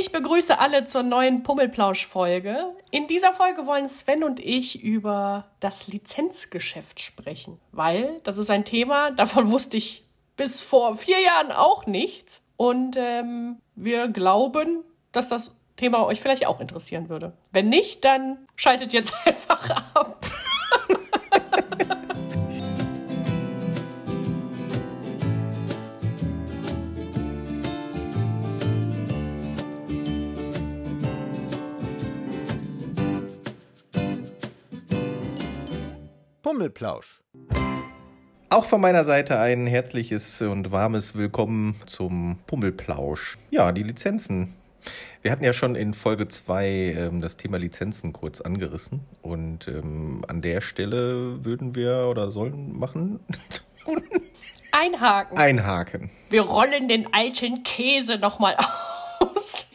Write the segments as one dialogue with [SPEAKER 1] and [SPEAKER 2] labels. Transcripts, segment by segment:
[SPEAKER 1] Ich begrüße alle zur neuen Pummelplausch-Folge. In dieser Folge wollen Sven und ich über das Lizenzgeschäft sprechen, weil das ist ein Thema, davon wusste ich bis vor vier Jahren auch nichts. Und ähm, wir glauben, dass das Thema euch vielleicht auch interessieren würde. Wenn nicht, dann schaltet jetzt einfach ab.
[SPEAKER 2] Pummelplausch.
[SPEAKER 3] Auch von meiner Seite ein herzliches und warmes Willkommen zum Pummelplausch. Ja, die Lizenzen. Wir hatten ja schon in Folge 2 ähm, das Thema Lizenzen kurz angerissen und ähm, an der Stelle würden wir oder sollen machen
[SPEAKER 1] Einhaken.
[SPEAKER 3] einhaken.
[SPEAKER 1] Wir rollen den alten Käse nochmal aus,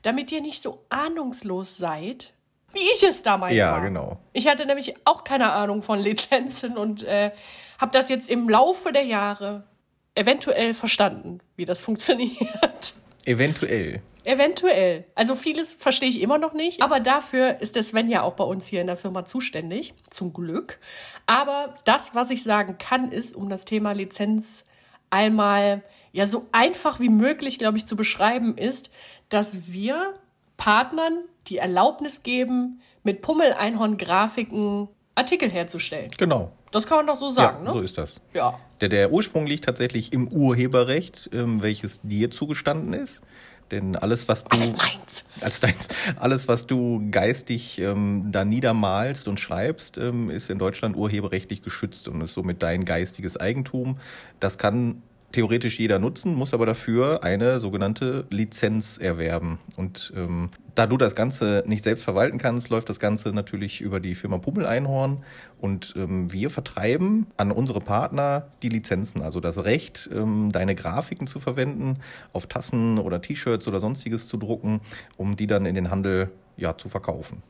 [SPEAKER 1] damit ihr nicht so ahnungslos seid, wie ich es damals
[SPEAKER 3] Ja,
[SPEAKER 1] war.
[SPEAKER 3] genau.
[SPEAKER 1] Ich hatte nämlich auch keine Ahnung von Lizenzen und äh, habe das jetzt im Laufe der Jahre eventuell verstanden, wie das funktioniert.
[SPEAKER 3] Eventuell.
[SPEAKER 1] Eventuell. Also vieles verstehe ich immer noch nicht, aber dafür ist der Sven ja auch bei uns hier in der Firma zuständig, zum Glück. Aber das, was ich sagen kann, ist, um das Thema Lizenz einmal ja so einfach wie möglich, glaube ich, zu beschreiben, ist, dass wir Partnern die Erlaubnis geben, mit Pummel-Einhorn-Grafiken Artikel herzustellen.
[SPEAKER 3] Genau.
[SPEAKER 1] Das kann man doch so sagen,
[SPEAKER 3] ja, so
[SPEAKER 1] ne?
[SPEAKER 3] ist das.
[SPEAKER 1] Ja.
[SPEAKER 3] Der, der Ursprung liegt tatsächlich im Urheberrecht, ähm, welches dir zugestanden ist. Denn alles, was du.
[SPEAKER 1] Alles meins.
[SPEAKER 3] Als deins. Alles, was du geistig ähm, da niedermalst und schreibst, ähm, ist in Deutschland urheberrechtlich geschützt und ist somit dein geistiges Eigentum. Das kann theoretisch jeder nutzen, muss aber dafür eine sogenannte Lizenz erwerben. Und ähm, da du das Ganze nicht selbst verwalten kannst, läuft das Ganze natürlich über die Firma Pummel Einhorn und ähm, wir vertreiben an unsere Partner die Lizenzen, also das Recht, ähm, deine Grafiken zu verwenden, auf Tassen oder T-Shirts oder sonstiges zu drucken, um die dann in den Handel ja, zu verkaufen.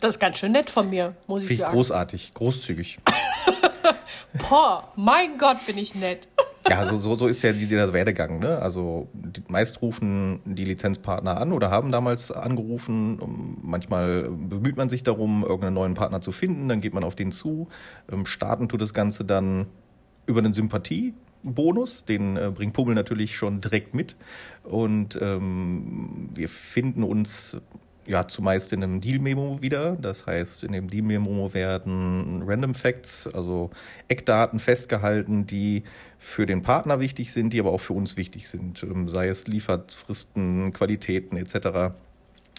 [SPEAKER 1] Das ist ganz schön nett von mir, muss ich
[SPEAKER 3] Finde ich
[SPEAKER 1] sagen.
[SPEAKER 3] großartig, großzügig.
[SPEAKER 1] Boah, mein Gott, bin ich nett.
[SPEAKER 3] Ja, so, so, so ist ja die- der Werdegang. Ne? Also meist rufen die Lizenzpartner an oder haben damals angerufen. Um, Manchmal bemüht man sich darum, irgendeinen neuen Partner zu finden. Dann geht man auf den zu. Ähm, starten tut das Ganze dann über einen Sympathiebonus. Den äh, bringt Pummel natürlich schon direkt mit. Und ähm, wir finden uns ja, zumeist in einem Deal-Memo wieder. Das heißt, in dem Deal-Memo werden Random Facts, also Eckdaten festgehalten, die für den Partner wichtig sind, die aber auch für uns wichtig sind. Ähm, Sei es Lieferfristen, Qualitäten etc.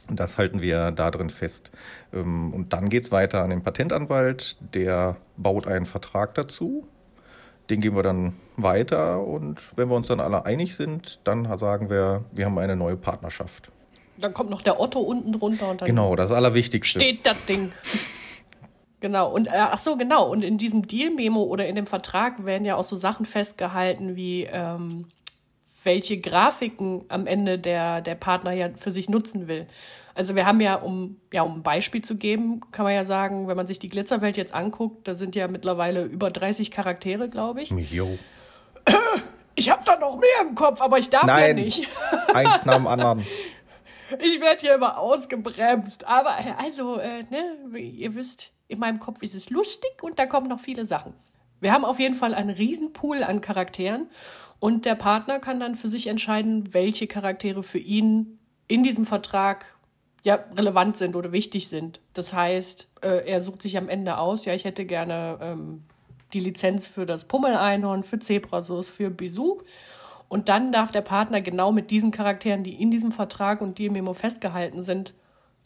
[SPEAKER 3] Das halten wir da drin fest. Ähm, Und dann geht's weiter an den Patentanwalt, der baut einen Vertrag dazu. Den geben wir dann weiter und wenn wir uns dann alle einig sind, dann sagen wir, wir haben eine neue Partnerschaft.
[SPEAKER 1] Dann kommt noch der Otto unten drunter und dann
[SPEAKER 3] Genau, das Allerwichtigste.
[SPEAKER 1] steht das Ding. Genau, und äh, ach so, genau. Und in diesem Deal-Memo oder in dem Vertrag werden ja auch so Sachen festgehalten wie ähm, welche Grafiken am Ende der, der Partner ja für sich nutzen will. Also wir haben ja, um, ja, um ein Beispiel zu geben, kann man ja sagen, wenn man sich die Glitzerwelt jetzt anguckt, da sind ja mittlerweile über 30 Charaktere, glaube ich.
[SPEAKER 3] Jo.
[SPEAKER 1] Ich habe da noch mehr im Kopf, aber ich darf ja
[SPEAKER 3] Nein,
[SPEAKER 1] nicht.
[SPEAKER 3] eins nach dem anderen.
[SPEAKER 1] Ich werde hier immer ausgebremst. Aber äh, also, äh, ne, ihr wisst, in meinem Kopf ist es lustig und da kommen noch viele Sachen. Wir haben auf jeden Fall einen Riesenpool an Charakteren und der Partner kann dann für sich entscheiden, welche Charaktere für ihn in diesem Vertrag ja relevant sind oder wichtig sind. Das heißt, äh, er sucht sich am Ende aus, ja, ich hätte gerne ähm, die Lizenz für das Pummeleinhorn, für Zebrasus, für Bisou. Und dann darf der Partner genau mit diesen Charakteren, die in diesem Vertrag und die im Memo festgehalten sind,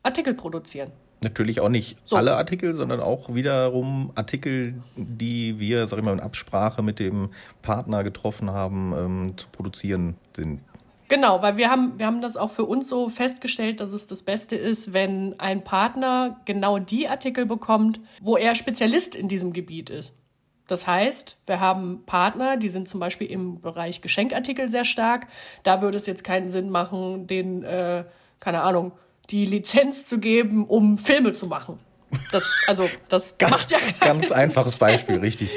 [SPEAKER 1] Artikel produzieren.
[SPEAKER 3] Natürlich auch nicht
[SPEAKER 1] So.
[SPEAKER 3] alle Artikel, sondern auch wiederum Artikel, die wir, sag ich mal, in Absprache mit dem Partner getroffen haben, ähm, zu produzieren sind.
[SPEAKER 1] Genau, weil wir haben, wir haben das auch für uns so festgestellt, dass es das Beste ist, wenn ein Partner genau die Artikel bekommt, wo er Spezialist in diesem Gebiet ist. Das heißt, wir haben Partner, die sind zum Beispiel im Bereich Geschenkartikel sehr stark. Da würde es jetzt keinen Sinn machen, den, äh, keine Ahnung, die Lizenz zu geben, um Filme zu machen. Das, also, das macht ja keinen
[SPEAKER 3] Ganz einfaches Beispiel, richtig.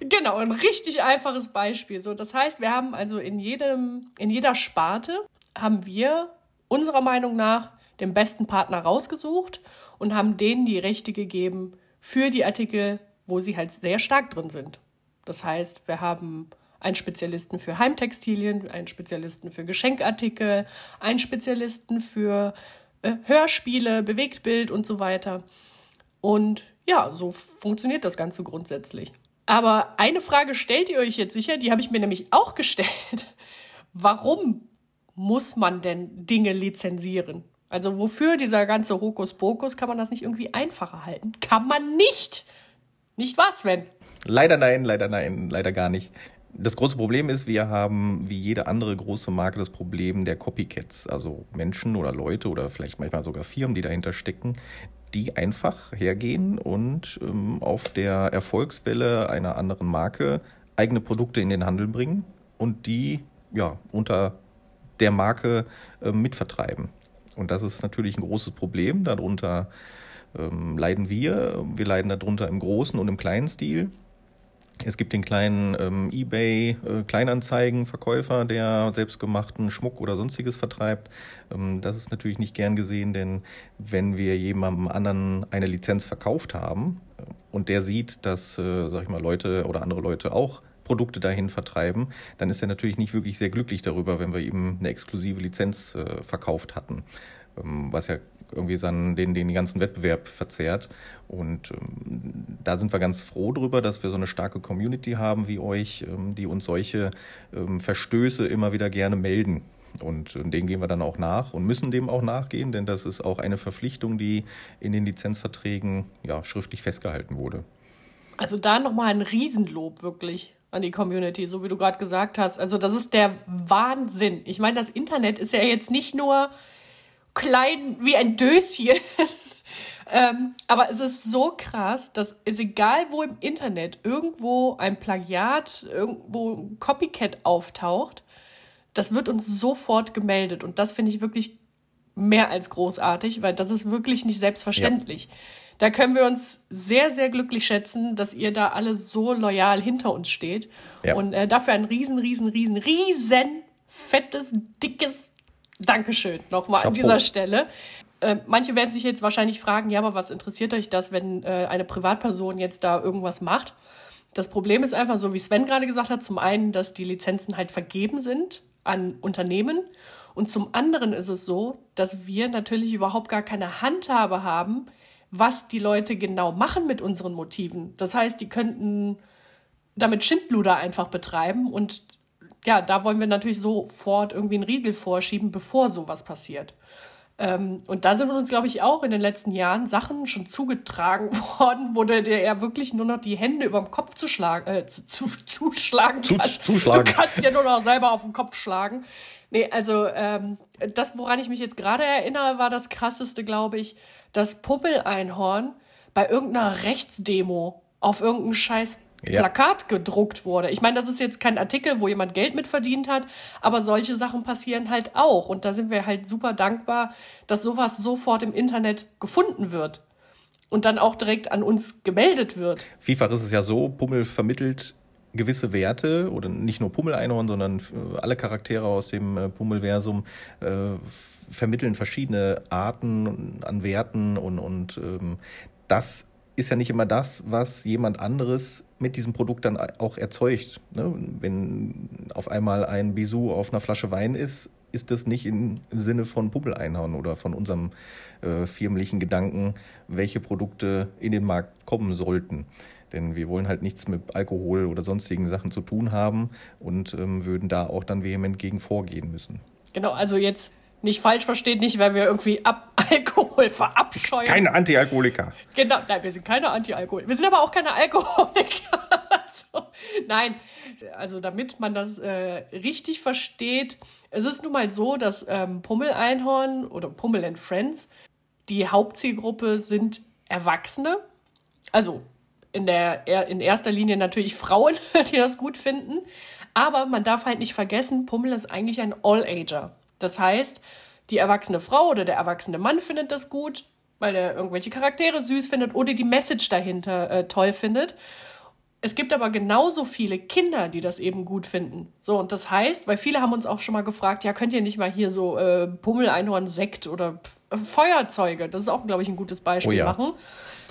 [SPEAKER 1] Genau, ein richtig einfaches Beispiel. So, das heißt, wir haben also in jedem, in jeder Sparte haben wir unserer Meinung nach den besten Partner rausgesucht und haben denen die Rechte gegeben für die Artikel, wo sie halt sehr stark drin sind. Das heißt, wir haben einen Spezialisten für Heimtextilien, einen Spezialisten für Geschenkartikel, einen Spezialisten für äh, Hörspiele, Bewegtbild und so weiter. Und ja, so funktioniert das Ganze grundsätzlich. Aber eine Frage stellt ihr euch jetzt sicher, die habe ich mir nämlich auch gestellt. Warum muss man denn Dinge lizenzieren? Also wofür dieser ganze Hokuspokus kann man das nicht irgendwie einfacher halten? Kann man nicht. Nicht was, Sven?
[SPEAKER 3] Leider nein, leider nein, leider gar nicht. Das große Problem ist, wir haben wie jede andere große Marke das Problem der Copycats, also Menschen oder Leute oder vielleicht manchmal sogar Firmen, die dahinter stecken, die einfach hergehen und ähm, auf der Erfolgswelle einer anderen Marke eigene Produkte in den Handel bringen und die ja unter der Marke äh, mitvertreiben. Und das ist natürlich ein großes Problem. Darunter ähm, leiden wir. Wir leiden darunter im großen und im kleinen Stil. Es gibt den kleinen ähm, eBay äh, Kleinanzeigenverkäufer, der selbstgemachten Schmuck oder sonstiges vertreibt. Ähm, das ist natürlich nicht gern gesehen, denn wenn wir jemandem anderen eine Lizenz verkauft haben äh, und der sieht, dass, äh, sag ich mal, Leute oder andere Leute auch Produkte dahin vertreiben, dann ist er natürlich nicht wirklich sehr glücklich darüber, wenn wir ihm eine exklusive Lizenz äh, verkauft hatten. Ähm, was ja irgendwie dann den, den ganzen Wettbewerb verzerrt. Und ähm, da sind wir ganz froh drüber, dass wir so eine starke Community haben wie euch, ähm, die uns solche Verstöße immer wieder gerne melden. Und äh, denen gehen wir dann auch nach und müssen dem auch nachgehen, denn das ist auch eine Verpflichtung, die in den Lizenzverträgen ja, schriftlich festgehalten wurde.
[SPEAKER 1] Also da nochmal ein Riesenlob wirklich an die Community, so wie du gerade gesagt hast. Also das ist der Wahnsinn. Ich meine, das Internet ist ja jetzt nicht nur klein wie ein Döschen. ähm, aber es ist so krass, dass es egal wo im Internet irgendwo ein Plagiat, irgendwo ein Copycat auftaucht, das wird uns sofort gemeldet. Und das finde ich wirklich mehr als großartig, weil das ist wirklich nicht selbstverständlich. Ja. Da können wir uns sehr, sehr glücklich schätzen, dass ihr da alle so loyal hinter uns steht. Ja. Und äh, dafür ein riesen, riesen, riesen, riesen fettes, dickes Dankeschön nochmal an dieser Stelle. Äh, manche werden sich jetzt wahrscheinlich fragen, ja, aber was interessiert euch das, wenn äh, eine Privatperson jetzt da irgendwas macht? Das Problem ist einfach so, wie Sven gerade gesagt hat, zum einen, dass die Lizenzen halt vergeben sind an Unternehmen und zum anderen ist es so, dass wir natürlich überhaupt gar keine Handhabe haben, was die Leute genau machen mit unseren Motiven. Das heißt, die könnten damit Schindluder einfach betreiben und ja, da wollen wir natürlich sofort irgendwie einen Riegel vorschieben, bevor sowas passiert. Ähm, und da sind uns, glaube ich, auch in den letzten Jahren Sachen schon zugetragen worden, wo der, der ja wirklich nur noch die Hände über dem Kopf zuschlagen, äh, zu, zu, zuschlagen
[SPEAKER 3] zu, Zuschlagen.
[SPEAKER 1] Du kannst ja nur noch selber auf den Kopf schlagen. Nee, also ähm, das, woran ich mich jetzt gerade erinnere, war das krasseste, glaube ich, das Puppeleinhorn bei irgendeiner Rechtsdemo auf irgendeinen scheiß ja. Plakat gedruckt wurde. Ich meine, das ist jetzt kein Artikel, wo jemand Geld mit verdient hat, aber solche Sachen passieren halt auch. Und da sind wir halt super dankbar, dass sowas sofort im Internet gefunden wird und dann auch direkt an uns gemeldet wird.
[SPEAKER 3] Vielfach ist es ja so, Pummel vermittelt gewisse Werte oder nicht nur Pummel-Einhorn, sondern alle Charaktere aus dem äh, Pummelversum äh, vermitteln verschiedene Arten an Werten und, und ähm, das ist ja nicht immer das, was jemand anderes mit diesem Produkt dann auch erzeugt. Ne? Wenn auf einmal ein Bisou auf einer Flasche Wein ist, ist das nicht im Sinne von Puppel-Einhauen oder von unserem äh, firmlichen Gedanken, welche Produkte in den Markt kommen sollten. Denn wir wollen halt nichts mit Alkohol oder sonstigen Sachen zu tun haben und ähm, würden da auch dann vehement gegen vorgehen müssen.
[SPEAKER 1] Genau, also jetzt nicht falsch verstehen, nicht weil wir irgendwie Ab Alkohol verabscheuen.
[SPEAKER 3] Keine Antialkoholiker.
[SPEAKER 1] Genau, nein, wir sind keine Antialkoholiker. Wir sind aber auch keine Alkoholiker. also, nein, also damit man das äh, richtig versteht, es ist nun mal so, dass ähm, Pummel-Einhorn oder Pummel and Friends, die Hauptzielgruppe sind Erwachsene. Also in, der, in erster Linie natürlich Frauen, die das gut finden. Aber man darf halt nicht vergessen, Pummel ist eigentlich ein All-Ager. Das heißt, die erwachsene Frau oder der erwachsene Mann findet das gut, weil er irgendwelche Charaktere süß findet oder die Message dahinter äh, toll findet. Es gibt aber genauso viele Kinder, die das eben gut finden. So, und das heißt, weil viele haben uns auch schon mal gefragt, ja, könnt ihr nicht mal hier so äh, Pummel, Einhorn, Sekt oder äh, Feuerzeuge, das ist auch, glaube ich, ein gutes Beispiel oh ja. machen.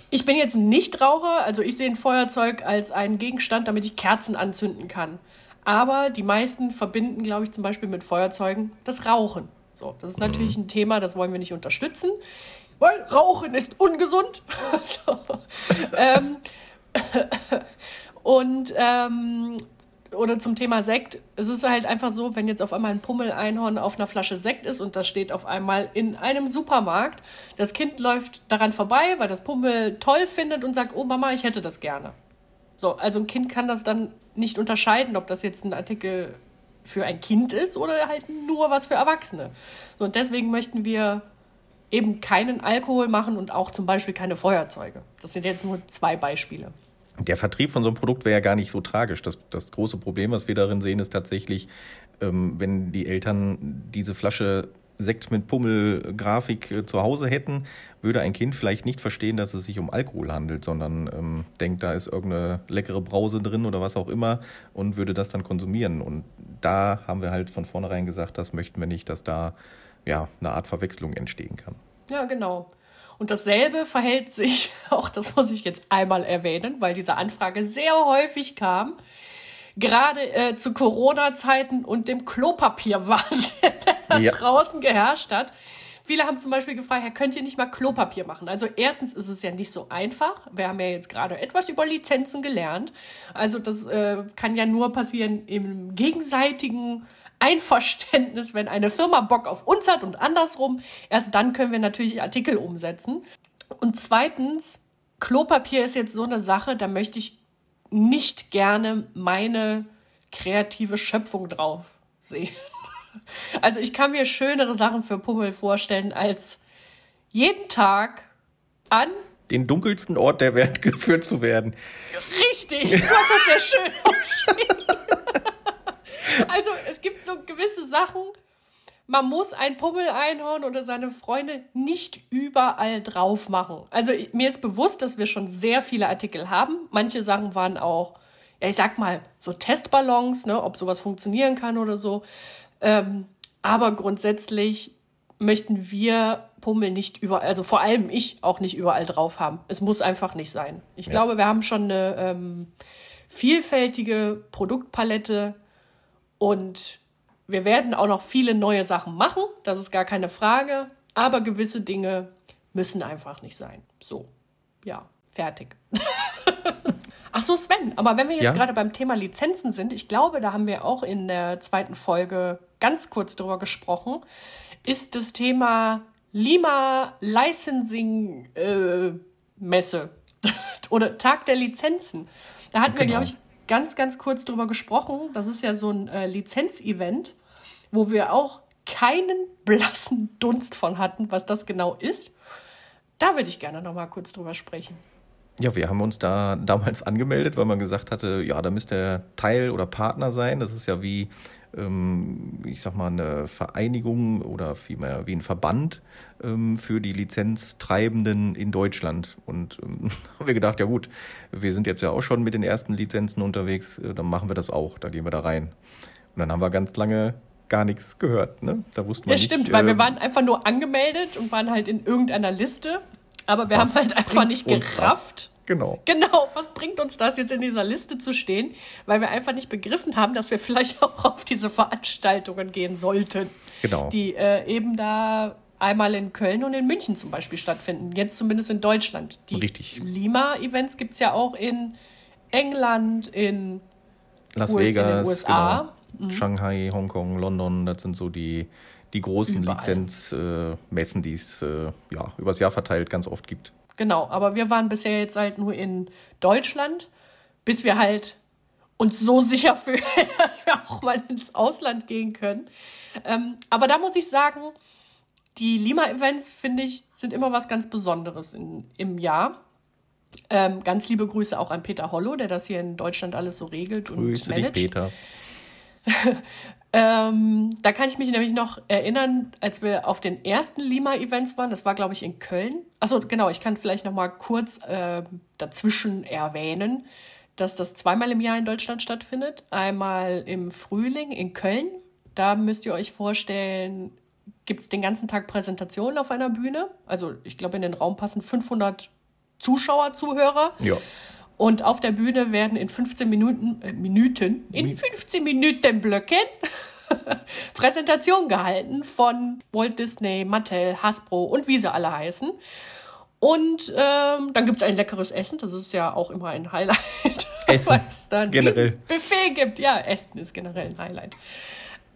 [SPEAKER 1] Ich bin jetzt nicht Raucher, also ich sehe ein Feuerzeug als einen Gegenstand, damit ich Kerzen anzünden kann. Aber die meisten verbinden, glaube ich, zum Beispiel mit Feuerzeugen das Rauchen. So, das ist mhm. natürlich ein Thema, das wollen wir nicht unterstützen, weil Rauchen ist ungesund. so, ähm, und ähm, oder zum Thema Sekt. Es ist halt einfach so, wenn jetzt auf einmal ein Pummel-Einhorn auf einer Flasche Sekt ist und das steht auf einmal in einem Supermarkt, das Kind läuft daran vorbei, weil das Pummel toll findet und sagt, oh Mama, ich hätte das gerne. So, also ein Kind kann das dann nicht unterscheiden, ob das jetzt ein Artikel für ein Kind ist oder halt nur was für Erwachsene. So, und deswegen möchten wir eben keinen Alkohol machen und auch zum Beispiel keine Feuerzeuge. Das sind jetzt nur zwei Beispiele
[SPEAKER 3] der Vertrieb von so einem Produkt wäre ja gar nicht so tragisch. Das, das große Problem, was wir darin sehen, ist tatsächlich, ähm, wenn die Eltern diese Flasche Sekt mit Pummel-Grafik äh, zu Hause hätten, würde ein Kind vielleicht nicht verstehen, dass es sich um Alkohol handelt, sondern ähm, denkt, da ist irgendeine leckere Brause drin oder was auch immer und würde das dann konsumieren. Und da haben wir halt von vornherein gesagt, das möchten wir nicht, dass da ja eine Art Verwechslung entstehen kann.
[SPEAKER 1] Ja, genau. Und dasselbe verhält sich, auch das muss ich jetzt einmal erwähnen, weil diese Anfrage sehr häufig kam, gerade äh, zu Corona-Zeiten und dem Klopapierwahnsinn, der ja. draußen geherrscht hat. Viele haben zum Beispiel gefragt, Herr, könnt ihr nicht mal Klopapier machen? Also erstens ist es ja nicht so einfach. Wir haben ja jetzt gerade etwas über Lizenzen gelernt. Also das äh, kann ja nur passieren im gegenseitigen Einverständnis, wenn eine Firma Bock auf uns hat und andersrum. Erst dann können wir natürlich Artikel umsetzen. Und zweitens, Klopapier ist jetzt so eine Sache, da möchte ich nicht gerne meine kreative Schöpfung drauf sehen. Also ich kann mir schönere Sachen für Pummel vorstellen, als jeden Tag an
[SPEAKER 3] den dunkelsten Ort der Welt geführt zu werden.
[SPEAKER 1] Richtig, du hast das sehr schön. Also es gibt so gewisse Sachen, man muss ein Pummel-Einhorn oder seine Freunde nicht überall drauf machen. Also mir ist bewusst, dass wir schon sehr viele Artikel haben. Manche Sachen waren auch, ja, ich sag mal, so Testballons, ne, ob sowas funktionieren kann oder so. Ähm, aber grundsätzlich möchten wir Pummel nicht überall, also vor allem ich auch nicht überall drauf haben. Es muss einfach nicht sein. Ich ja. glaube, wir haben schon eine ähm, vielfältige Produktpalette und wir werden auch noch viele neue Sachen machen, das ist gar keine Frage. Aber gewisse Dinge müssen einfach nicht sein. So, ja, fertig. Ach so, Sven, aber wenn wir jetzt ja? gerade beim Thema Lizenzen sind, ich glaube, da haben wir auch in der zweiten Folge ganz kurz drüber gesprochen, ist das Thema Lima Licensing äh, Messe oder Tag der Lizenzen. Da hatten genau. wir, glaube ich, ganz, ganz kurz drüber gesprochen. Das ist ja so ein äh, Lizenzevent, wo wir auch keinen blassen Dunst von hatten, was das genau ist. Da würde ich gerne noch mal kurz drüber sprechen.
[SPEAKER 3] Ja, wir haben uns da damals angemeldet, weil man gesagt hatte, ja, da müsste er Teil oder Partner sein. Das ist ja wie ähm, ich sag mal, eine Vereinigung oder vielmehr wie ein Verband ähm, für die Lizenztreibenden in Deutschland. Und ähm, haben wir gedacht, ja gut, wir sind jetzt ja auch schon mit den ersten Lizenzen unterwegs, äh, dann machen wir das auch, da gehen wir da rein. Und dann haben wir ganz lange gar nichts gehört. Ne? Da wussten wir
[SPEAKER 1] ja, nicht. Ja, stimmt, weil wir waren einfach nur angemeldet und waren halt in irgendeiner Liste, aber wir haben halt einfach nicht gerafft
[SPEAKER 3] Genau.
[SPEAKER 1] Genau, was bringt uns das jetzt in dieser Liste zu stehen? Weil wir einfach nicht begriffen haben, dass wir vielleicht auch auf diese Veranstaltungen gehen sollten.
[SPEAKER 3] Genau.
[SPEAKER 1] Die äh, eben da einmal in Köln und in München zum Beispiel stattfinden. Jetzt zumindest in Deutschland. Die
[SPEAKER 3] Richtig.
[SPEAKER 1] Lima-Events gibt es ja auch in England, in
[SPEAKER 3] Las US, Vegas, in den USA. Genau. Mhm. Shanghai, Hongkong, London, das sind so die, die großen Lizenzmessen, äh, die es äh, ja, übers Jahr verteilt ganz oft gibt.
[SPEAKER 1] Genau, aber wir waren bisher jetzt halt nur in Deutschland, bis wir halt uns so sicher fühlen, dass wir auch mal ins Ausland gehen können. Ähm, aber da muss ich sagen, die Lima-Events, finde ich, sind immer was ganz Besonderes in, im Jahr. Ähm, ganz liebe Grüße auch an Peter Hollo, der das hier in Deutschland alles so regelt
[SPEAKER 3] Grüße und managt. Dich, Peter.
[SPEAKER 1] Ähm, da kann ich mich nämlich noch erinnern, als wir auf den ersten Lima-Events waren, das war, glaube ich, in Köln. Achso, genau, ich kann vielleicht noch mal kurz äh, dazwischen erwähnen, dass das zweimal im Jahr in Deutschland stattfindet. Einmal im Frühling in Köln. Da müsst ihr euch vorstellen, gibt es den ganzen Tag Präsentationen auf einer Bühne. Also ich glaube, in den Raum passen 500 Zuschauer, Zuhörer.
[SPEAKER 3] Ja.
[SPEAKER 1] Und auf der Bühne werden in 15 Minuten, äh, Minuten, in 15 Minuten Blöcken Präsentationen gehalten von Walt Disney, Mattel, Hasbro und wie sie alle heißen. Und ähm, dann gibt es ein leckeres Essen, das ist ja auch immer ein Highlight.
[SPEAKER 3] Essen, generell.
[SPEAKER 1] Buffet gibt. Ja, Essen ist generell ein Highlight.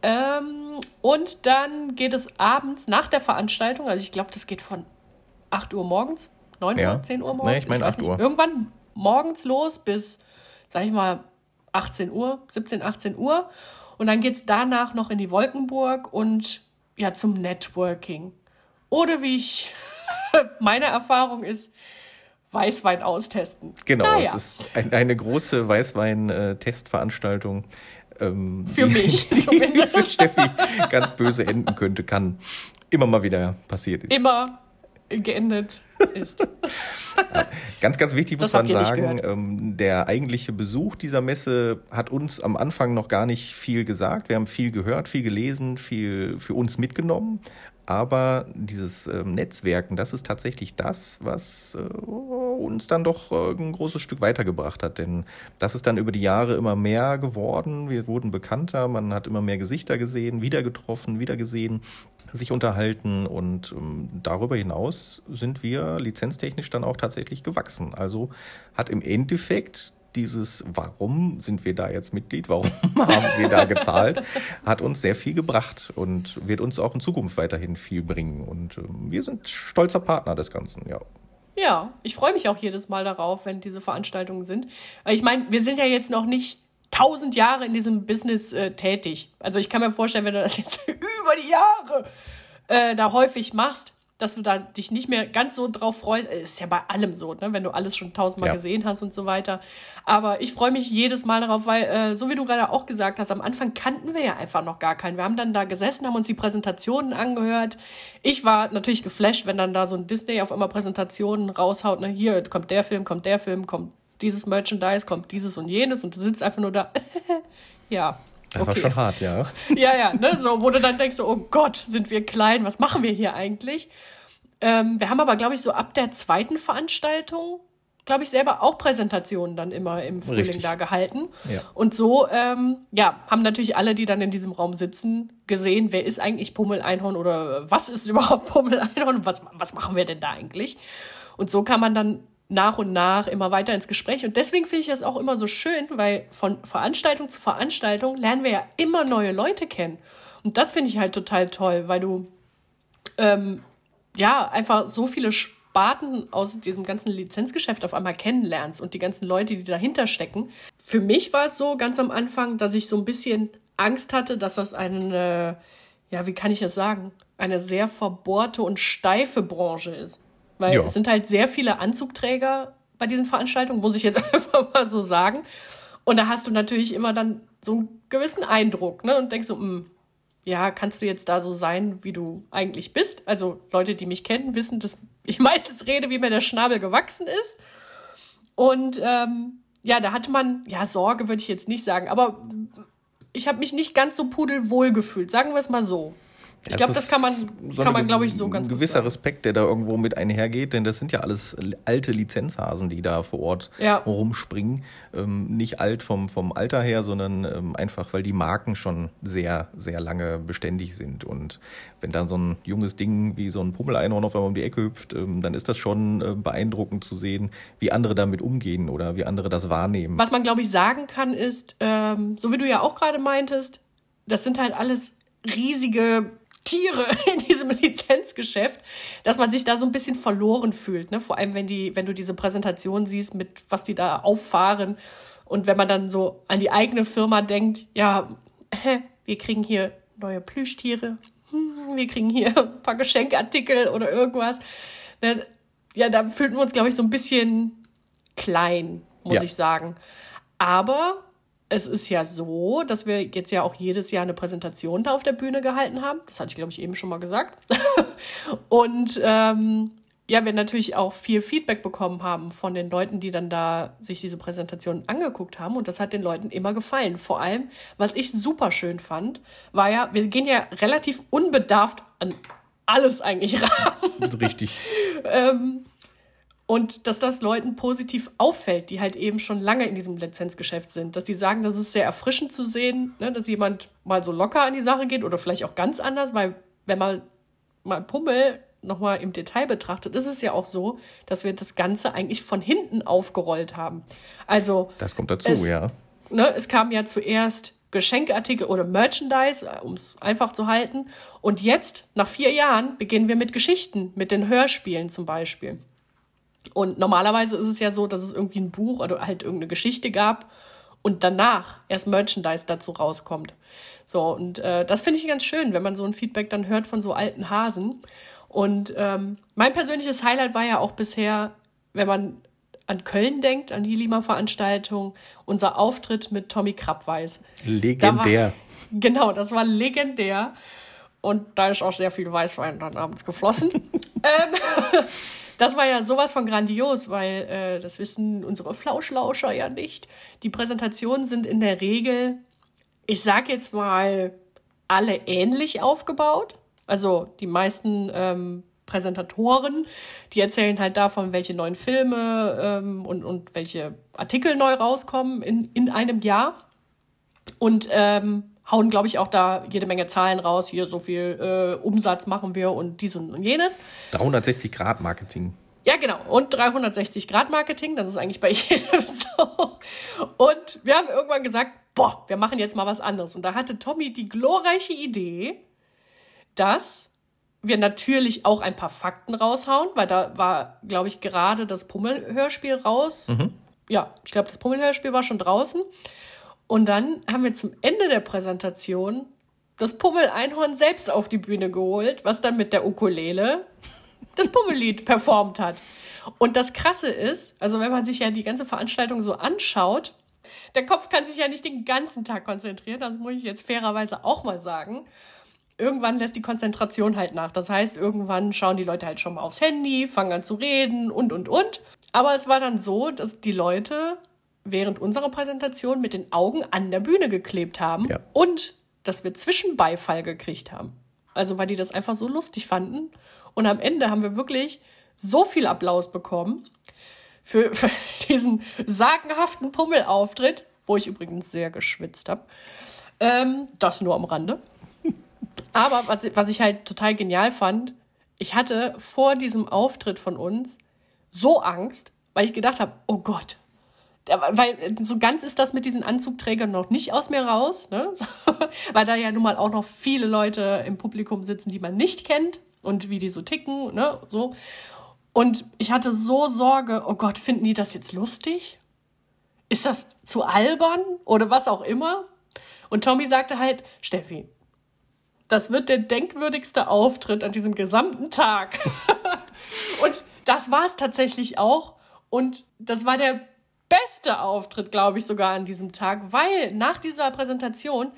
[SPEAKER 1] Ähm, und dann geht es abends nach der Veranstaltung, also ich glaube, das geht von 8 Uhr morgens, 9
[SPEAKER 3] Ja.
[SPEAKER 1] Uhr, 10 Uhr morgens.
[SPEAKER 3] Nee, ich meine
[SPEAKER 1] weiß
[SPEAKER 3] 8
[SPEAKER 1] nicht.
[SPEAKER 3] Uhr.
[SPEAKER 1] Irgendwann morgens los bis, sag ich mal, 18 Uhr, 17, 18 Uhr. Und dann geht es danach noch in die Wolkenburg und ja, zum Networking. Oder wie ich, meine Erfahrung ist, Weißwein austesten.
[SPEAKER 3] Genau,
[SPEAKER 1] Naja.
[SPEAKER 3] es ist ein, eine große Weißwein-Testveranstaltung. Ähm,
[SPEAKER 1] Für
[SPEAKER 3] die-
[SPEAKER 1] mich
[SPEAKER 3] die für Steffi ganz böse enden könnte, kann immer mal wieder passiert ist.
[SPEAKER 1] immer geendet ist.
[SPEAKER 3] Ganz, ganz wichtig muss
[SPEAKER 1] Das
[SPEAKER 3] man sagen, ähm, der eigentliche Besuch dieser Messe hat uns am Anfang noch gar nicht viel gesagt. Wir haben viel gehört, viel gelesen, viel für uns mitgenommen. Aber dieses ähm, Netzwerken, das ist tatsächlich das, was äh, uns dann doch äh, ein großes Stück weitergebracht hat. Denn das ist dann über die Jahre immer mehr geworden. Wir wurden bekannter, man hat immer mehr Gesichter gesehen, wieder getroffen, wieder gesehen, sich unterhalten und ähm, darüber hinaus sind wir lizenztechnisch dann auch tatsächlich gewachsen. Also hat im Endeffekt dieses, warum sind wir da jetzt Mitglied, warum haben wir da gezahlt, hat uns sehr viel gebracht und wird uns auch in Zukunft weiterhin viel bringen. Und ähm, wir sind stolzer Partner des Ganzen, ja.
[SPEAKER 1] Ja, ich freue mich auch jedes Mal darauf, wenn diese Veranstaltungen sind. Weil ich meine, wir sind ja jetzt noch nicht tausend Jahre in diesem Business äh, tätig. Also ich kann mir vorstellen, wenn du das jetzt über die Jahre äh, da häufig machst, dass du da dich nicht mehr ganz so drauf freust. Ist ja bei allem so, ne? wenn du alles schon tausendmal
[SPEAKER 3] Ja.
[SPEAKER 1] gesehen hast und so weiter. Aber ich freue mich jedes Mal darauf, weil, äh, so wie du gerade auch gesagt hast, am Anfang kannten wir ja einfach noch gar keinen. Wir haben dann da gesessen, haben uns die Präsentationen angehört. Ich war natürlich geflasht, wenn dann da so ein Disney auf einmal Präsentationen raushaut. Ne? Hier kommt der Film, kommt der Film, kommt dieses Merchandise, kommt dieses und jenes und du sitzt einfach nur da. ja.
[SPEAKER 3] Das war schon hart, ja.
[SPEAKER 1] Ja, ja, ne, so, wo du dann denkst, so, oh Gott, sind wir klein, was machen wir hier eigentlich? Ähm, wir haben aber, glaube ich, so ab der zweiten Veranstaltung, glaube ich, selber auch Präsentationen dann immer im Frühling
[SPEAKER 3] Richtig.
[SPEAKER 1] da gehalten.
[SPEAKER 3] Ja.
[SPEAKER 1] Und so, ähm, ja, haben natürlich alle, die dann in diesem Raum sitzen, gesehen, wer ist eigentlich Pummel-Einhorn oder was ist überhaupt Pummel-Einhorn und was, was machen wir denn da eigentlich? Und so kann man dann nach und nach immer weiter ins Gespräch. Und deswegen finde ich das auch immer so schön, weil von Veranstaltung zu Veranstaltung lernen wir ja immer neue Leute kennen. Und das finde ich halt total toll, weil du ähm, ja einfach so viele Sparten aus diesem ganzen Lizenzgeschäft auf einmal kennenlernst und die ganzen Leute, die dahinter stecken. Für mich war es so ganz am Anfang, dass ich so ein bisschen Angst hatte, dass das eine, ja, wie kann ich das sagen, eine sehr verbohrte und steife Branche ist. Weil
[SPEAKER 3] Ja.
[SPEAKER 1] es sind halt sehr viele Anzugträger bei diesen Veranstaltungen, muss ich jetzt einfach mal so sagen. Und da hast du natürlich immer dann so einen gewissen Eindruck, ne? Und denkst so, mh, ja, kannst du jetzt da so sein, wie du eigentlich bist? Also Leute, die mich kennen, wissen, dass ich meistens rede, wie mir der Schnabel gewachsen ist. Und ähm, ja, da hatte man, ja, Sorge würde ich jetzt nicht sagen, aber ich habe mich nicht ganz so pudelwohl gefühlt, sagen wir es mal so. Ich glaube, das kann man,
[SPEAKER 3] so
[SPEAKER 1] kann man, glaube ich, so ganz
[SPEAKER 3] Ein gewisser. Respekt, der da irgendwo mit einhergeht, denn das sind ja alles alte Lizenzhasen, die da vor Ort
[SPEAKER 1] Ja.
[SPEAKER 3] rumspringen. Ähm, nicht alt vom, vom Alter her, sondern ähm, einfach, weil die Marken schon sehr, sehr lange beständig sind. Und wenn dann so ein junges Ding wie so ein Pummel-Einhorn auf einmal um die Ecke hüpft, ähm, dann ist das schon äh, beeindruckend zu sehen, wie andere damit umgehen oder wie andere das wahrnehmen.
[SPEAKER 1] Was man, glaube ich, sagen kann, ist, ähm, so wie du ja auch gerade meintest, das sind halt alles riesige Tiere in diesem Lizenzgeschäft, dass man sich da so ein bisschen verloren fühlt. Ne? Vor allem, wenn, die, wenn du diese Präsentation siehst, mit was die da auffahren. Und wenn man dann so an die eigene Firma denkt, ja, hä, wir kriegen hier neue Plüschtiere, hm, wir kriegen hier ein paar Geschenkartikel oder irgendwas. Ne? Ja, da fühlten wir uns, glaube ich, so ein bisschen klein, muss
[SPEAKER 3] Ja.
[SPEAKER 1] ich sagen. Aber es ist ja so, dass wir jetzt ja auch jedes Jahr eine Präsentation da auf der Bühne gehalten haben. Das hatte ich, glaube ich, eben schon mal gesagt. Und ähm, ja, wir natürlich auch viel Feedback bekommen haben von den Leuten, die dann da sich diese Präsentation angeguckt haben. Und das hat den Leuten immer gefallen. Vor allem, was ich super schön fand, war ja, wir gehen ja relativ unbedarft an alles eigentlich ran.
[SPEAKER 3] Richtig.
[SPEAKER 1] ähm, und dass das Leuten positiv auffällt, die halt eben schon lange in diesem Lizenzgeschäft sind. Dass sie sagen, das ist sehr erfrischend zu sehen, ne, dass jemand mal so locker an die Sache geht oder vielleicht auch ganz anders, weil wenn man mal Pummel nochmal im Detail betrachtet, ist es ja auch so, dass wir das Ganze eigentlich von hinten aufgerollt haben. Also.
[SPEAKER 3] Das kommt dazu,
[SPEAKER 1] es,
[SPEAKER 3] ja.
[SPEAKER 1] Ne, es kam ja zuerst Geschenkartikel oder Merchandise, um es einfach zu halten. Und jetzt, nach vier Jahren, beginnen wir mit Geschichten, mit den Hörspielen zum Beispiel. Und normalerweise ist es ja so, dass es irgendwie ein Buch oder halt irgendeine Geschichte gab und danach erst Merchandise dazu rauskommt. So, und äh, das finde ich ganz schön, wenn man so ein Feedback dann hört von so alten Hasen. Und ähm, mein persönliches Highlight war ja auch bisher, wenn man an Köln denkt, an die Lima-Veranstaltung, unser Auftritt mit Tommy Krabweis.
[SPEAKER 3] Legendär.
[SPEAKER 1] Da war, genau, das war legendär. Und da ist auch sehr viel Weißwein dann abends geflossen. ähm, das war ja sowas von grandios, weil äh, das wissen unsere Flauschlauscher ja nicht. Die Präsentationen sind in der Regel, ich sag jetzt mal, alle ähnlich aufgebaut. Also die meisten ähm, Präsentatoren, die erzählen halt davon, welche neuen Filme ähm, und, und welche Artikel neu rauskommen in, in einem Jahr. Und ähm, hauen, glaube ich, auch da jede Menge Zahlen raus. Hier so viel äh, Umsatz machen wir und dies und, jenes.
[SPEAKER 3] 360 Grad Marketing.
[SPEAKER 1] Ja, genau. Und 360 Grad Marketing, das ist eigentlich bei jedem so. Und wir haben irgendwann gesagt, boah, wir machen jetzt mal was anderes. Und da hatte Tommy die glorreiche Idee, dass wir natürlich auch ein paar Fakten raushauen, weil da war, glaube ich, gerade das Pummelhörspiel raus. Mhm. Ja, ich glaube, das Pummelhörspiel war schon draußen. Und dann haben wir zum Ende der Präsentation das Pummel-Einhorn selbst auf die Bühne geholt, was dann mit der Ukulele das Pummellied performt hat. Und das Krasse ist, also wenn man sich ja die ganze Veranstaltung so anschaut, der Kopf kann sich ja nicht den ganzen Tag konzentrieren, das muss ich jetzt fairerweise auch mal sagen. Irgendwann lässt die Konzentration halt nach. Das heißt, irgendwann schauen die Leute halt schon mal aufs Handy, fangen an zu reden und, und, und. Aber es war dann so, dass die Leute während unserer Präsentation mit den Augen an der Bühne geklebt haben ja. und dass wir Zwischenbeifall gekriegt haben. Also weil die das einfach so lustig fanden. Und am Ende haben wir wirklich so viel Applaus bekommen für, für diesen sagenhaften Pummelauftritt, wo ich übrigens sehr geschwitzt habe. Ähm, das nur am Rande. Aber was, was ich halt total genial fand, ich hatte vor diesem Auftritt von uns so Angst, weil ich gedacht habe, oh Gott, weil so ganz ist das mit diesen Anzugträgern noch nicht aus mir raus, ne? weil da ja nun mal auch noch viele Leute im Publikum sitzen, die man nicht kennt und wie die so ticken, ne, so. Und ich hatte so Sorge, oh Gott, finden die das jetzt lustig? Ist das zu albern oder was auch immer? Und Tommy sagte halt, Steffi, das wird der denkwürdigste Auftritt an diesem gesamten Tag. und das war es tatsächlich auch. Und das war der beste Auftritt, glaube ich, sogar an diesem Tag, weil nach dieser Präsentation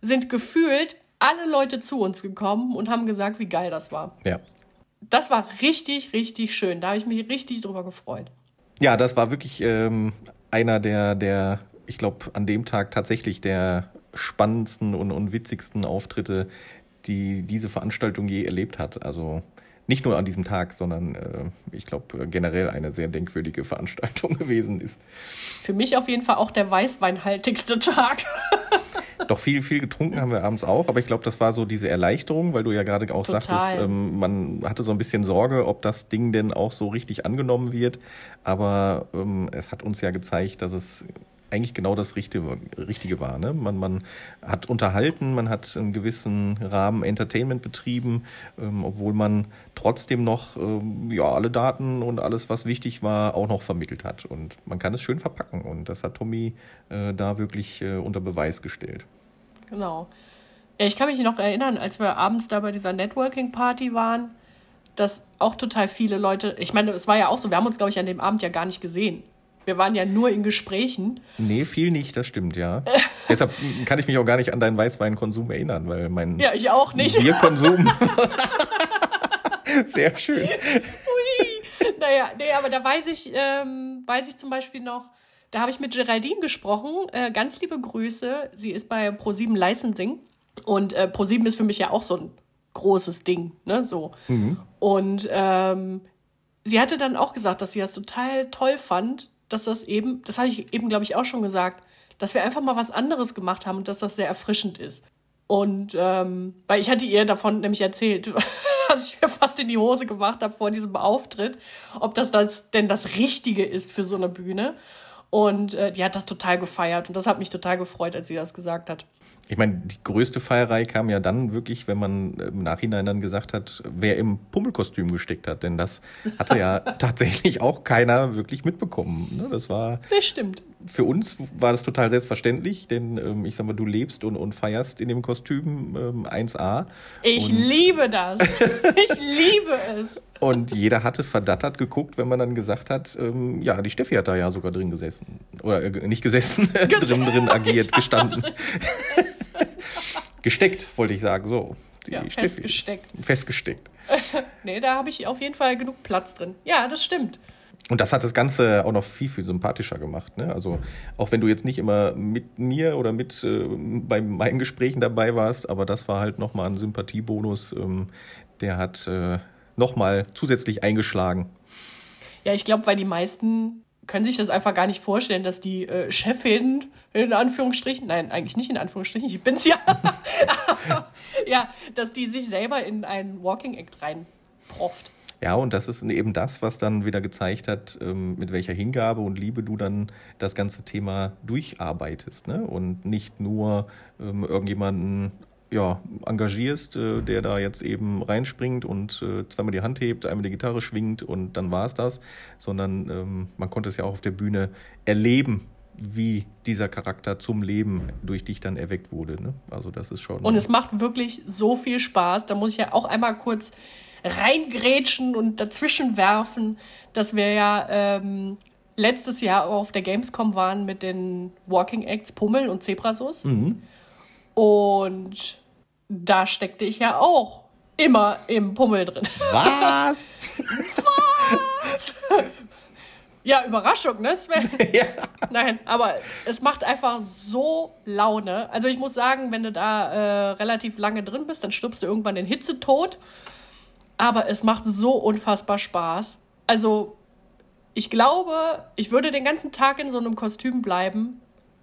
[SPEAKER 1] sind gefühlt alle Leute zu uns gekommen und haben gesagt, wie geil das war.
[SPEAKER 3] Ja.
[SPEAKER 1] Das war richtig, richtig schön. Da habe ich mich richtig drüber gefreut.
[SPEAKER 3] Ja, das war wirklich ähm, einer der, der ich glaube, an dem Tag tatsächlich der spannendsten und, und witzigsten Auftritte, die diese Veranstaltung je erlebt hat. Also nicht nur an diesem Tag, sondern äh, ich glaube generell eine sehr denkwürdige Veranstaltung gewesen ist.
[SPEAKER 1] Für mich auf jeden Fall auch der weißweinhaltigste Tag.
[SPEAKER 3] Doch viel, viel getrunken haben wir abends auch, aber ich glaube, das war so diese Erleichterung, weil du ja gerade auch Total. sagtest, ähm, man hatte so ein bisschen Sorge, ob das Ding denn auch so richtig angenommen wird. Aber ähm, es hat uns ja gezeigt, dass es eigentlich genau das Richtige, Richtige war. Ne? Man, man hat unterhalten, man hat einen gewissen Rahmen Entertainment betrieben, ähm, obwohl man trotzdem noch ähm, ja, alle Daten und alles, was wichtig war, auch noch vermittelt hat. Und man kann es schön verpacken. Und das hat Tommy äh, da wirklich äh, unter Beweis gestellt.
[SPEAKER 1] Genau. Ich kann mich noch erinnern, als wir abends da bei dieser Networking-Party waren, dass auch total viele Leute, ich meine, es war ja auch so, wir haben uns, glaube ich, an dem Abend ja gar nicht gesehen. Wir waren ja nur in Gesprächen.
[SPEAKER 3] Nee, viel nicht, das stimmt, ja. Deshalb kann ich mich auch gar nicht an deinen Weißweinkonsum erinnern, weil mein
[SPEAKER 1] ja, ich auch nicht.
[SPEAKER 3] Bierkonsum. Sehr schön. Ui.
[SPEAKER 1] naja, nee, aber da weiß ich, ähm, weiß ich zum Beispiel noch, da habe ich mit Geraldine gesprochen. Äh, ganz liebe Grüße. Sie ist bei Pro7 Licensing. Und äh, Pro7 ist für mich ja auch so ein großes Ding, ne? So. Mhm. Und ähm, sie hatte dann auch gesagt, dass sie das total toll fand, dass das eben, das habe ich eben, glaube ich, auch schon gesagt, dass wir einfach mal was anderes gemacht haben und dass das sehr erfrischend ist. Und ähm, weil ich hatte ihr davon nämlich erzählt, dass ich mir fast in die Hose gemacht habe vor diesem Auftritt, ob das, das denn das Richtige ist für so eine Bühne. Und äh, die hat das total gefeiert und das hat mich total gefreut, als sie das gesagt hat.
[SPEAKER 3] Ich meine, die größte Feierei kam ja dann wirklich, wenn man im Nachhinein dann gesagt hat, wer im Pummelkostüm gesteckt hat. Denn das hatte ja tatsächlich auch keiner wirklich mitbekommen. Ne? Das war.
[SPEAKER 1] Das stimmt.
[SPEAKER 3] Für uns war das total selbstverständlich, denn ähm, ich sag mal, du lebst und, und feierst in dem Kostüm ähm, 1A.
[SPEAKER 1] Ich liebe das. ich liebe es.
[SPEAKER 3] Und jeder hatte verdattert geguckt, wenn man dann gesagt hat, ähm, ja, die Steffi hat da ja sogar drin gesessen. Oder äh, nicht gesessen, drin, drin agiert, gestanden. Gesteckt, wollte ich sagen, so.
[SPEAKER 1] Die ja, festgesteckt.
[SPEAKER 3] Festgesteckt.
[SPEAKER 1] nee, da habe ich auf jeden Fall genug Platz drin. Ja, das stimmt.
[SPEAKER 3] Und das hat das Ganze auch noch viel, viel sympathischer gemacht. Ne? Also auch wenn du jetzt nicht immer mit mir oder mit äh, bei meinen Gesprächen dabei warst, aber das war halt nochmal ein Sympathiebonus. Ähm, der hat äh, nochmal zusätzlich eingeschlagen.
[SPEAKER 1] Ja, ich glaube, weil die meisten können sich das einfach gar nicht vorstellen, dass die äh, Chefin in Anführungsstrichen, nein, eigentlich nicht in Anführungsstrichen, ich bin's ja, ja, dass die sich selber in einen Walking Act reinprofft.
[SPEAKER 3] Ja, und das ist eben das, was dann wieder gezeigt hat, ähm, mit welcher Hingabe und Liebe du dann das ganze Thema durcharbeitest. Ne? Und nicht nur ähm, irgendjemanden ja, engagierst, äh, der da jetzt eben reinspringt und äh, zweimal die Hand hebt, einmal die Gitarre schwingt und dann war es das, sondern ähm, man konnte es ja auch auf der Bühne erleben, wie dieser Charakter zum Leben durch dich dann erweckt wurde. Ne? Also das ist schon.
[SPEAKER 1] Und es macht wirklich so viel Spaß. Da muss ich ja auch einmal kurz reingrätschen und dazwischen werfen, dass wir ja ähm, letztes Jahr auf der Gamescom waren mit den Walking Acts Pummel und Zebrasus. Mhm. Und da steckte ich ja auch immer im Pummel drin.
[SPEAKER 3] Was?
[SPEAKER 1] Was? Ja, Überraschung, ne, Sven? ja. Nein, aber es macht einfach so Laune. Also ich muss sagen, wenn du da äh, relativ lange drin bist, dann stirbst du irgendwann in Hitze tot. Aber es macht so unfassbar Spaß. Also ich glaube, ich würde den ganzen Tag in so einem Kostüm bleiben,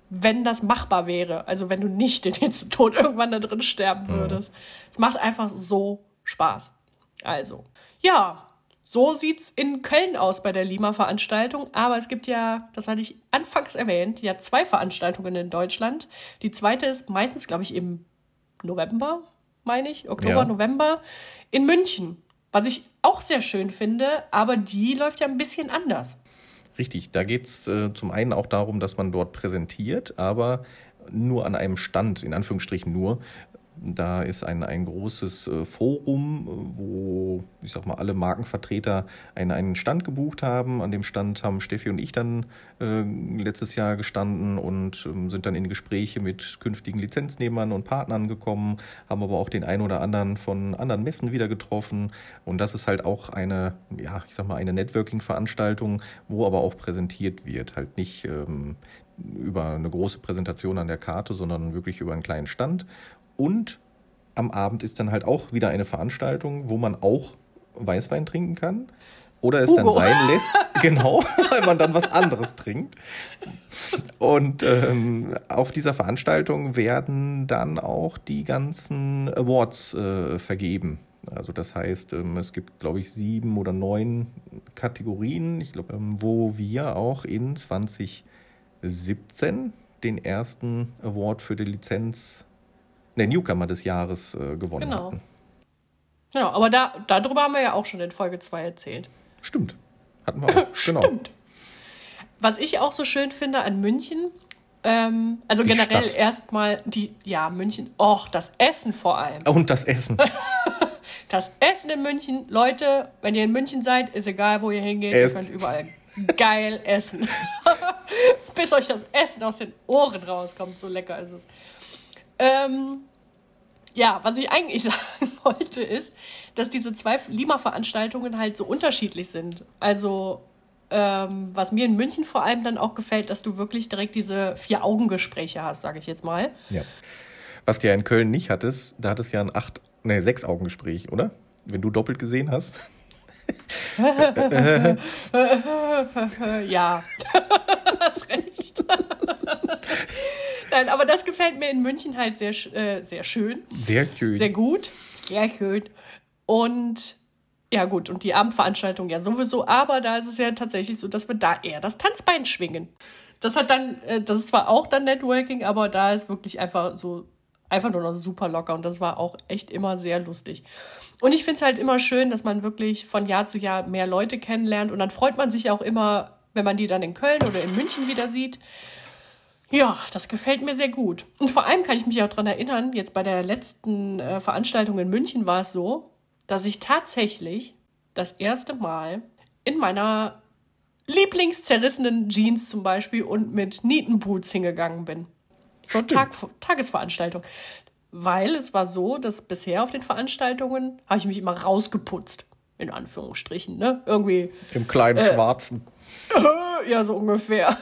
[SPEAKER 1] wenn das machbar wäre. Also wenn du nicht den Hitzetod irgendwann da drin sterben mhm. würdest. Mhm. Es macht einfach so Spaß. Also, ja, so sieht's in Köln aus bei der Lima-Veranstaltung. Aber es gibt ja, das hatte ich anfangs erwähnt, ja zwei Veranstaltungen in Deutschland. Die zweite ist meistens, glaube ich, im November, meine ich, Oktober, ja. November, in München. Was ich auch sehr schön finde, aber die läuft ja ein bisschen anders.
[SPEAKER 3] Richtig, da geht es äh, zum einen auch darum, dass man dort präsentiert, aber nur an einem Stand, in Anführungsstrichen nur, da ist ein, ein großes äh, Forum, wo ich sag mal alle Markenvertreter einen, einen Stand gebucht haben. An dem Stand haben Steffi und ich dann äh, letztes Jahr gestanden und ähm, sind dann in Gespräche mit künftigen Lizenznehmern und Partnern gekommen, haben aber auch den einen oder anderen von anderen Messen wieder getroffen. Und das ist halt auch eine, ja, ich sag mal, eine Networking-Veranstaltung, wo aber auch präsentiert wird. Halt nicht ähm, über eine große Präsentation an der Karte, sondern wirklich über einen kleinen Stand. Und am Abend ist dann halt auch wieder eine Veranstaltung, wo man auch Weißwein trinken kann. Oder es Hugo. dann sein lässt, genau, weil man dann was anderes trinkt. Und ähm, auf dieser Veranstaltung werden dann auch die ganzen Awards äh, vergeben. Also das heißt, ähm, es gibt, glaube ich, sieben oder neun Kategorien, ich glaube, ähm, wo wir auch in 2017 den ersten Award für die Lizenz der Newcomer des Jahres äh, gewonnen genau. hatten.
[SPEAKER 1] Genau, aber da, darüber haben wir ja auch schon in Folge 2 erzählt.
[SPEAKER 3] Stimmt. Hatten wir auch. genau. Stimmt.
[SPEAKER 1] Was ich auch so schön finde an München, ähm, also die generell erstmal die, ja, München, och, das Essen vor allem.
[SPEAKER 3] Und das Essen.
[SPEAKER 1] das Essen in München, Leute, wenn ihr in München seid, ist egal, wo ihr hingeht, Esst. ihr könnt überall geil essen. Bis euch das Essen aus den Ohren rauskommt, so lecker ist es. Ähm, Ja, was ich eigentlich sagen wollte, ist, dass diese zwei Lima-Veranstaltungen halt so unterschiedlich sind. Also, ähm, was mir in München vor allem dann auch gefällt, dass du wirklich direkt diese Vier-Augen-Gespräche hast, sage ich jetzt mal.
[SPEAKER 3] Ja. Was du ja in Köln nicht hattest, da hattest du ja ein acht, nee, sechs Augengespräch, oder? Wenn du doppelt gesehen hast.
[SPEAKER 1] ja, hast recht. Nein, aber das gefällt mir in München halt sehr, äh, sehr schön.
[SPEAKER 3] Sehr schön.
[SPEAKER 1] Sehr gut. Sehr schön. Und ja, gut, und die Abendveranstaltung ja sowieso, aber da ist es ja tatsächlich so, dass wir da eher das Tanzbein schwingen. Das hat dann, äh, das ist zwar auch dann Networking, aber da ist wirklich einfach so einfach nur noch super locker und das war auch echt immer sehr lustig. Und ich finde es halt immer schön, dass man wirklich von Jahr zu Jahr mehr Leute kennenlernt und dann freut man sich auch immer, wenn man die dann in Köln oder in München wieder sieht. Ja, das gefällt mir sehr gut. Und vor allem kann ich mich auch daran erinnern, jetzt bei der letzten äh, Veranstaltung in München war es so, dass ich tatsächlich das erste Mal in meiner lieblingszerrissenen Jeans zum Beispiel und mit Nietenboots hingegangen bin zur Tag, Tagesveranstaltung. Weil es war so, dass bisher auf den Veranstaltungen habe ich mich immer rausgeputzt. In Anführungsstrichen, ne? Irgendwie.
[SPEAKER 3] Im kleinen äh, Schwarzen.
[SPEAKER 1] ja, so ungefähr.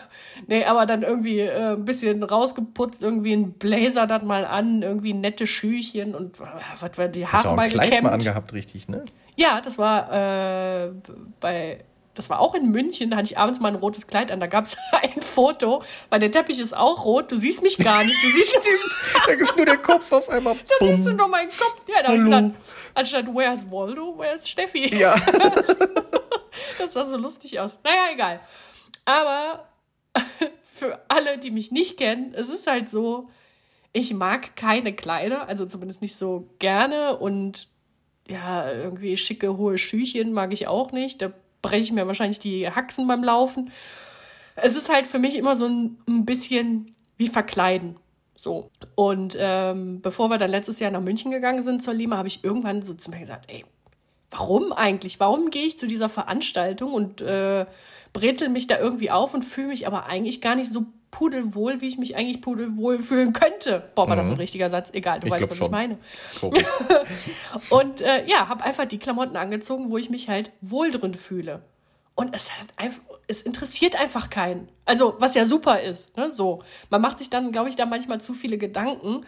[SPEAKER 1] Nee, aber dann irgendwie äh, ein bisschen rausgeputzt, irgendwie ein Blazer dann mal an, irgendwie nette Schüchchen und äh, was war die Haare mal
[SPEAKER 3] gekämmt. mal angehabt, richtig, ne?
[SPEAKER 1] Ja, das war äh, bei das war auch in München, da hatte ich abends mal ein rotes Kleid an, da gab es ein Foto, weil der Teppich ist auch rot, du siehst mich gar nicht. Du siehst
[SPEAKER 3] Stimmt, da ist nur der Kopf auf einmal.
[SPEAKER 1] Da siehst du nur meinen Kopf. Ja, da habe ich gedacht, anstatt Where's Waldo, Where's Steffi?
[SPEAKER 3] Ja.
[SPEAKER 1] Das sah so lustig aus. Naja, egal. Aber für alle, die mich nicht kennen, es ist halt so, ich mag keine Kleider, also zumindest nicht so gerne und ja, irgendwie schicke hohe Schüchen mag ich auch nicht. Da breche ich mir wahrscheinlich die Haxen beim Laufen. Es ist halt für mich immer so ein, ein bisschen wie verkleiden. So. Und ähm, bevor wir dann letztes Jahr nach München gegangen sind zur Lima, habe ich irgendwann so zu mir gesagt, ey, warum eigentlich? Warum gehe ich zu dieser Veranstaltung und äh, brezel mich da irgendwie auf und fühle mich aber eigentlich gar nicht so pudelwohl, wie ich mich eigentlich pudelwohl fühlen könnte. Boah, war mhm. das ein mhm. richtiger Satz? Egal, du ich weißt, was schon. ich meine. und äh, ja, habe einfach die Klamotten angezogen, wo ich mich halt wohl drin fühle. Und es hat einfach, es interessiert einfach keinen. Also, was ja super ist, ne, so. Man macht sich dann, glaube ich, da manchmal zu viele Gedanken.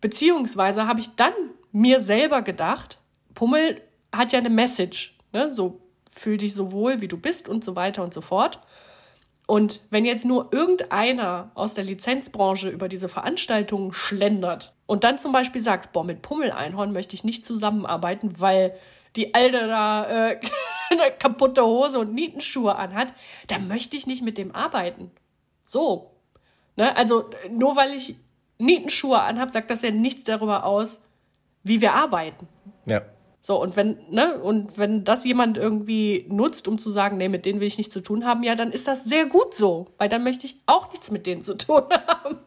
[SPEAKER 1] Beziehungsweise habe ich dann mir selber gedacht, Pummel hat ja eine Message, ne, so, fühl dich so wohl, wie du bist und so weiter und so fort. Und wenn jetzt nur irgendeiner aus der Lizenzbranche über diese Veranstaltungen schlendert und dann zum Beispiel sagt, boah, mit Pummeleinhorn möchte ich nicht zusammenarbeiten, weil die Alte da äh, eine kaputte Hose und Nietenschuhe anhat, dann möchte ich nicht mit dem arbeiten. So. Ne? Also nur weil ich Nietenschuhe anhab, sagt das ja nichts darüber aus, wie wir arbeiten.
[SPEAKER 3] Ja.
[SPEAKER 1] So, und wenn, ne, und wenn das jemand irgendwie nutzt, um zu sagen, nee, mit denen will ich nichts zu tun haben, ja, dann ist das sehr gut so, weil dann möchte ich auch nichts mit denen zu tun haben.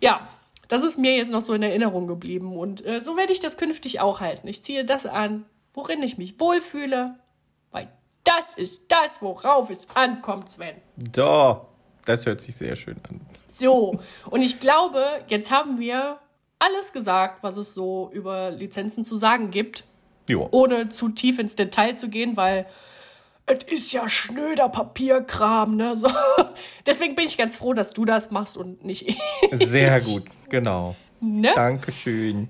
[SPEAKER 1] ja, das ist mir jetzt noch so in Erinnerung geblieben und äh, so werde ich das künftig auch halten. Ich ziehe das an, worin ich mich wohlfühle, weil das ist das, worauf es ankommt, Sven.
[SPEAKER 3] Da, das hört sich sehr schön an.
[SPEAKER 1] So, und ich glaube, jetzt haben wir alles gesagt, was es so über Lizenzen zu sagen gibt.
[SPEAKER 3] Jo.
[SPEAKER 1] Ohne zu tief ins Detail zu gehen, weil es ist ja schnöder Papierkram, ne? So. Deswegen bin ich ganz froh, dass du das machst und nicht ich.
[SPEAKER 3] Sehr gut, genau. Ne? Dankeschön.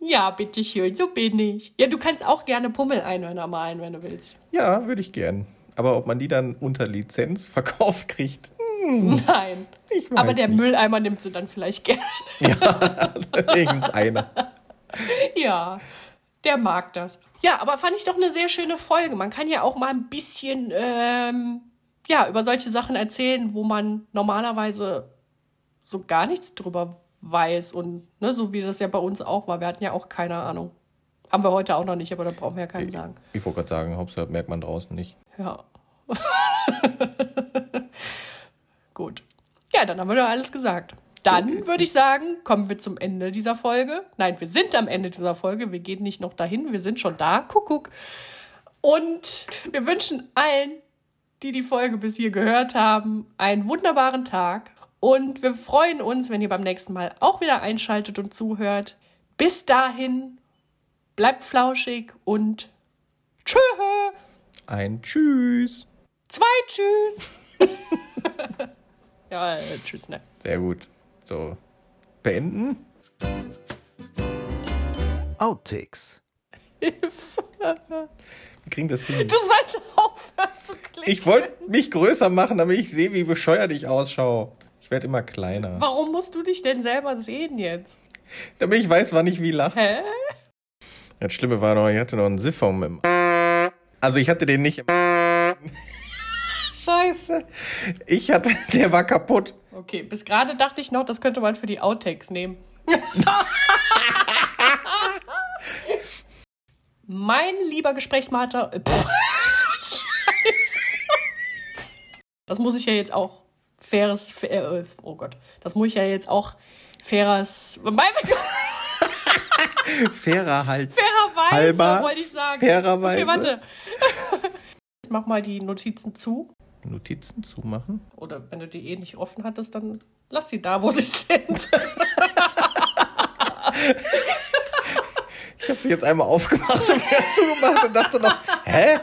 [SPEAKER 1] Ja, bitteschön, so bin ich. Ja, du kannst auch gerne Pummel-Einhörner malen, wenn du willst.
[SPEAKER 3] Ja, würde ich gern. Aber ob man die dann unter Lizenz verkauft kriegt?
[SPEAKER 1] Hm, Nein. Aber der nicht. Mülleimer nimmt sie dann vielleicht gerne.
[SPEAKER 3] Ja, wenigstens einer.
[SPEAKER 1] Ja, der mag das. Ja, aber fand ich doch eine sehr schöne Folge. Man kann ja auch mal ein bisschen ähm, ja, über solche Sachen erzählen, wo man normalerweise so gar nichts drüber weiß. Und ne, so wie das ja bei uns auch war. Wir hatten ja auch keine Ahnung. Haben wir heute auch noch nicht, aber da brauchen wir ja keinen
[SPEAKER 3] ich,
[SPEAKER 1] sagen.
[SPEAKER 3] Ich wollte gerade sagen, Hauptsache merkt man draußen nicht.
[SPEAKER 1] Ja. Gut. Ja, dann haben wir doch alles gesagt. Dann würde ich sagen, kommen wir zum Ende dieser Folge. Nein, wir sind am Ende dieser Folge. Wir gehen nicht noch dahin. Wir sind schon da. Kuckuck. Und wir wünschen allen, die die Folge bis hier gehört haben, einen wunderbaren Tag. Und wir freuen uns, wenn ihr beim nächsten Mal auch wieder einschaltet und zuhört. Bis dahin, bleibt flauschig und tschö.
[SPEAKER 3] Ein Tschüss.
[SPEAKER 1] Zwei Tschüss. ja, tschüss, ne?
[SPEAKER 3] Sehr gut. So, beenden.
[SPEAKER 2] Outtakes.
[SPEAKER 3] Wir kriegen das hin.
[SPEAKER 1] Du sollst aufhören zu klingen.
[SPEAKER 3] Ich wollte mich größer machen, damit ich sehe, wie bescheuert ich ausschaue. Ich werde immer kleiner.
[SPEAKER 1] Warum musst du dich denn selber sehen jetzt?
[SPEAKER 3] Damit ich weiß, wann ich wie lache.
[SPEAKER 1] Hä?
[SPEAKER 3] Das Schlimme war noch, ich hatte noch einen Siphon im. Also ich hatte den nicht im. Scheiße. Ich hatte, der war kaputt.
[SPEAKER 1] Okay, bis gerade dachte ich noch, das könnte man für die Outtakes nehmen. mein lieber Gesprächspartner. äh, pff. Das muss ich ja jetzt auch faires. Fair, äh, oh Gott. Das muss ich ja jetzt auch faires. Mein,
[SPEAKER 3] Fairer halt.
[SPEAKER 1] fairerweise
[SPEAKER 3] Halber,
[SPEAKER 1] wollte ich sagen.
[SPEAKER 3] fairerweise.
[SPEAKER 1] Okay, warte. Ich mach mal die Notizen zu.
[SPEAKER 3] Notizen zumachen.
[SPEAKER 1] Oder wenn du die eh nicht offen hattest, dann lass sie da, wo sie sind.
[SPEAKER 3] Ich habe sie jetzt einmal aufgemacht und wieder zugemacht und dachte noch, hä?